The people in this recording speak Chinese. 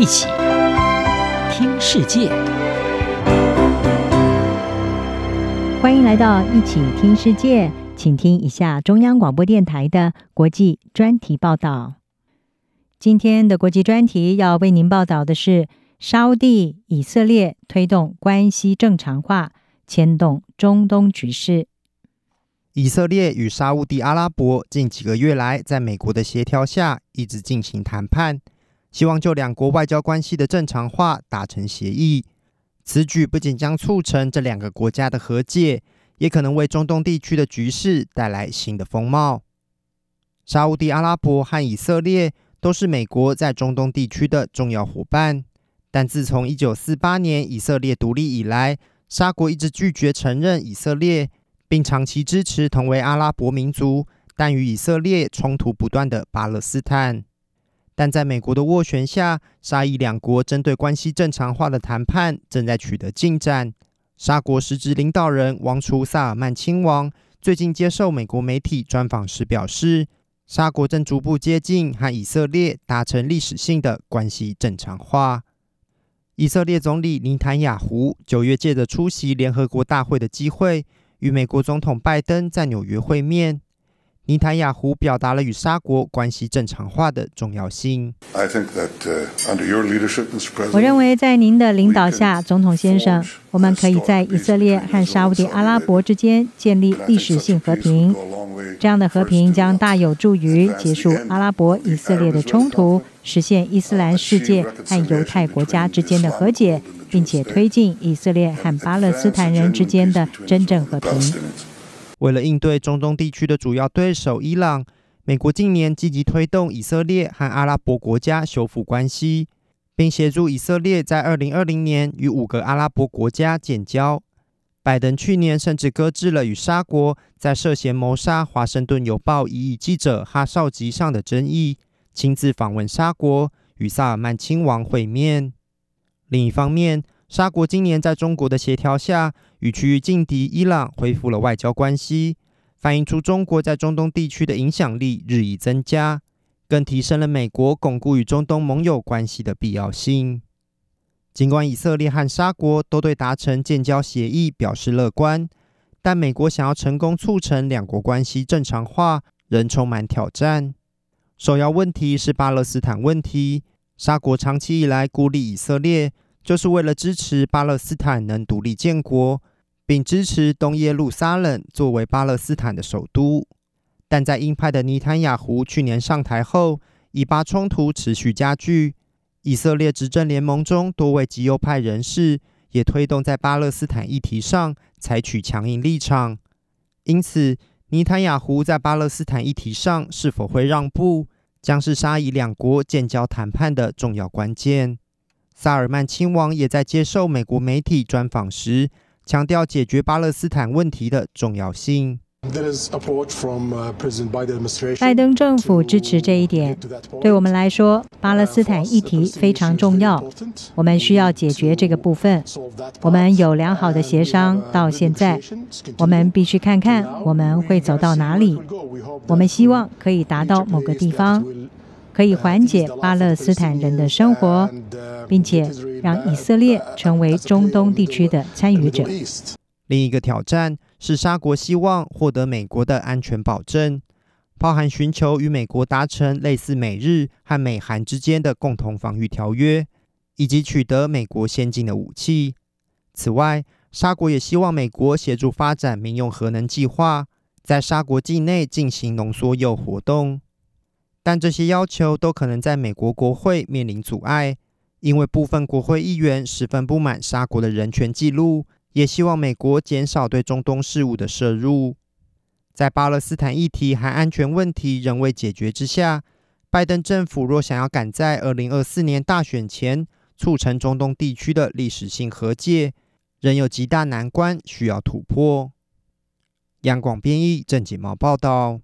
一起听世界，欢迎来到一起听世界，请听一下中央广播电台的国际专题报道。今天的国际专题要为您报道的是：沙乌地、以色列推动关系正常化，牵动中东局势。以色列与沙乌地阿拉伯近几个月来，在美国的协调下，一直进行谈判。希望就两国外交关系的正常化达成协议。此举不仅将促成这两个国家的和解，也可能为中东地区的局势带来新的风貌。沙乌地阿拉伯和以色列都是美国在中东地区的重要伙伴，但自从1948年以色列独立以来，沙国一直拒绝承认以色列，并长期支持同为阿拉伯民族但与以色列冲突不断的巴勒斯坦。但在美国的斡旋下，沙以两国针对关系正常化的谈判正在取得进展。沙国实质领导人王储萨尔曼亲王最近接受美国媒体专访时表示，沙国正逐步接近和以色列达成历史性的关系正常化。以色列总理尼坦雅胡九月借着出席联合国大会的机会，与美国总统拜登在纽约会面。尼坦雅胡表达了与沙国关系正常化的重要性。我认为，在您的领导下，总统先生，我们可以在以色列和沙乌地阿拉伯之间建立历史性和平。这样的和平将大有助于结束阿拉伯以色列的冲突，实现伊斯兰世界和犹太国家之间的和解，并且推进以色列和巴勒斯坦人之间的真正和平。为了应对中东地区的主要对手伊朗，美国近年积极推动以色列和阿拉伯国家修复关系，并协助以色列在二零二零年与五个阿拉伯国家建交。拜登去年甚至搁置了与沙国在涉嫌谋杀《华盛顿邮报》异议记者哈绍吉上的争议，亲自访问沙国，与萨尔曼亲王会面。另一方面，沙国今年在中国的协调下，与区域劲敌伊朗恢复了外交关系，反映出中国在中东地区的影响力日益增加，更提升了美国巩固与中东盟友关系的必要性。尽管以色列和沙国都对达成建交协议表示乐观，但美国想要成功促成两国关系正常化，仍充满挑战。首要问题是巴勒斯坦问题，沙国长期以来孤立以色列。就是为了支持巴勒斯坦能独立建国，并支持东耶路撒冷作为巴勒斯坦的首都。但在鹰派的尼坦雅胡去年上台后，以巴冲突持续加剧。以色列执政联盟中多位极右派人士也推动在巴勒斯坦议题上采取强硬立场。因此，尼坦雅胡在巴勒斯坦议题上是否会让步，将是沙以两国建交谈判的重要关键。萨尔曼亲王也在接受美国媒体专访时，强调解决巴勒斯坦问题的重要性。拜登政府支持这一点。对我们来说，巴勒斯坦议题非常重要，我们需要解决这个部分。我们有良好的协商到现在，我们必须看看我们会走到哪里。我们希望可以达到某个地方。可以缓解巴勒斯坦人的生活，并且让以色列成为中东地区的参与者。另一个挑战是沙国希望获得美国的安全保证，包含寻求与美国达成类似美日和美韩之间的共同防御条约，以及取得美国先进的武器。此外，沙国也希望美国协助发展民用核能计划，在沙国境内进行浓缩铀活动。但这些要求都可能在美国国会面临阻碍，因为部分国会议员十分不满沙国的人权记录，也希望美国减少对中东事务的涉入。在巴勒斯坦议题和安全问题仍未解决之下，拜登政府若想要赶在二零二四年大选前促成中东地区的历史性和解，仍有极大难关需要突破。央广编译郑锦毛报道。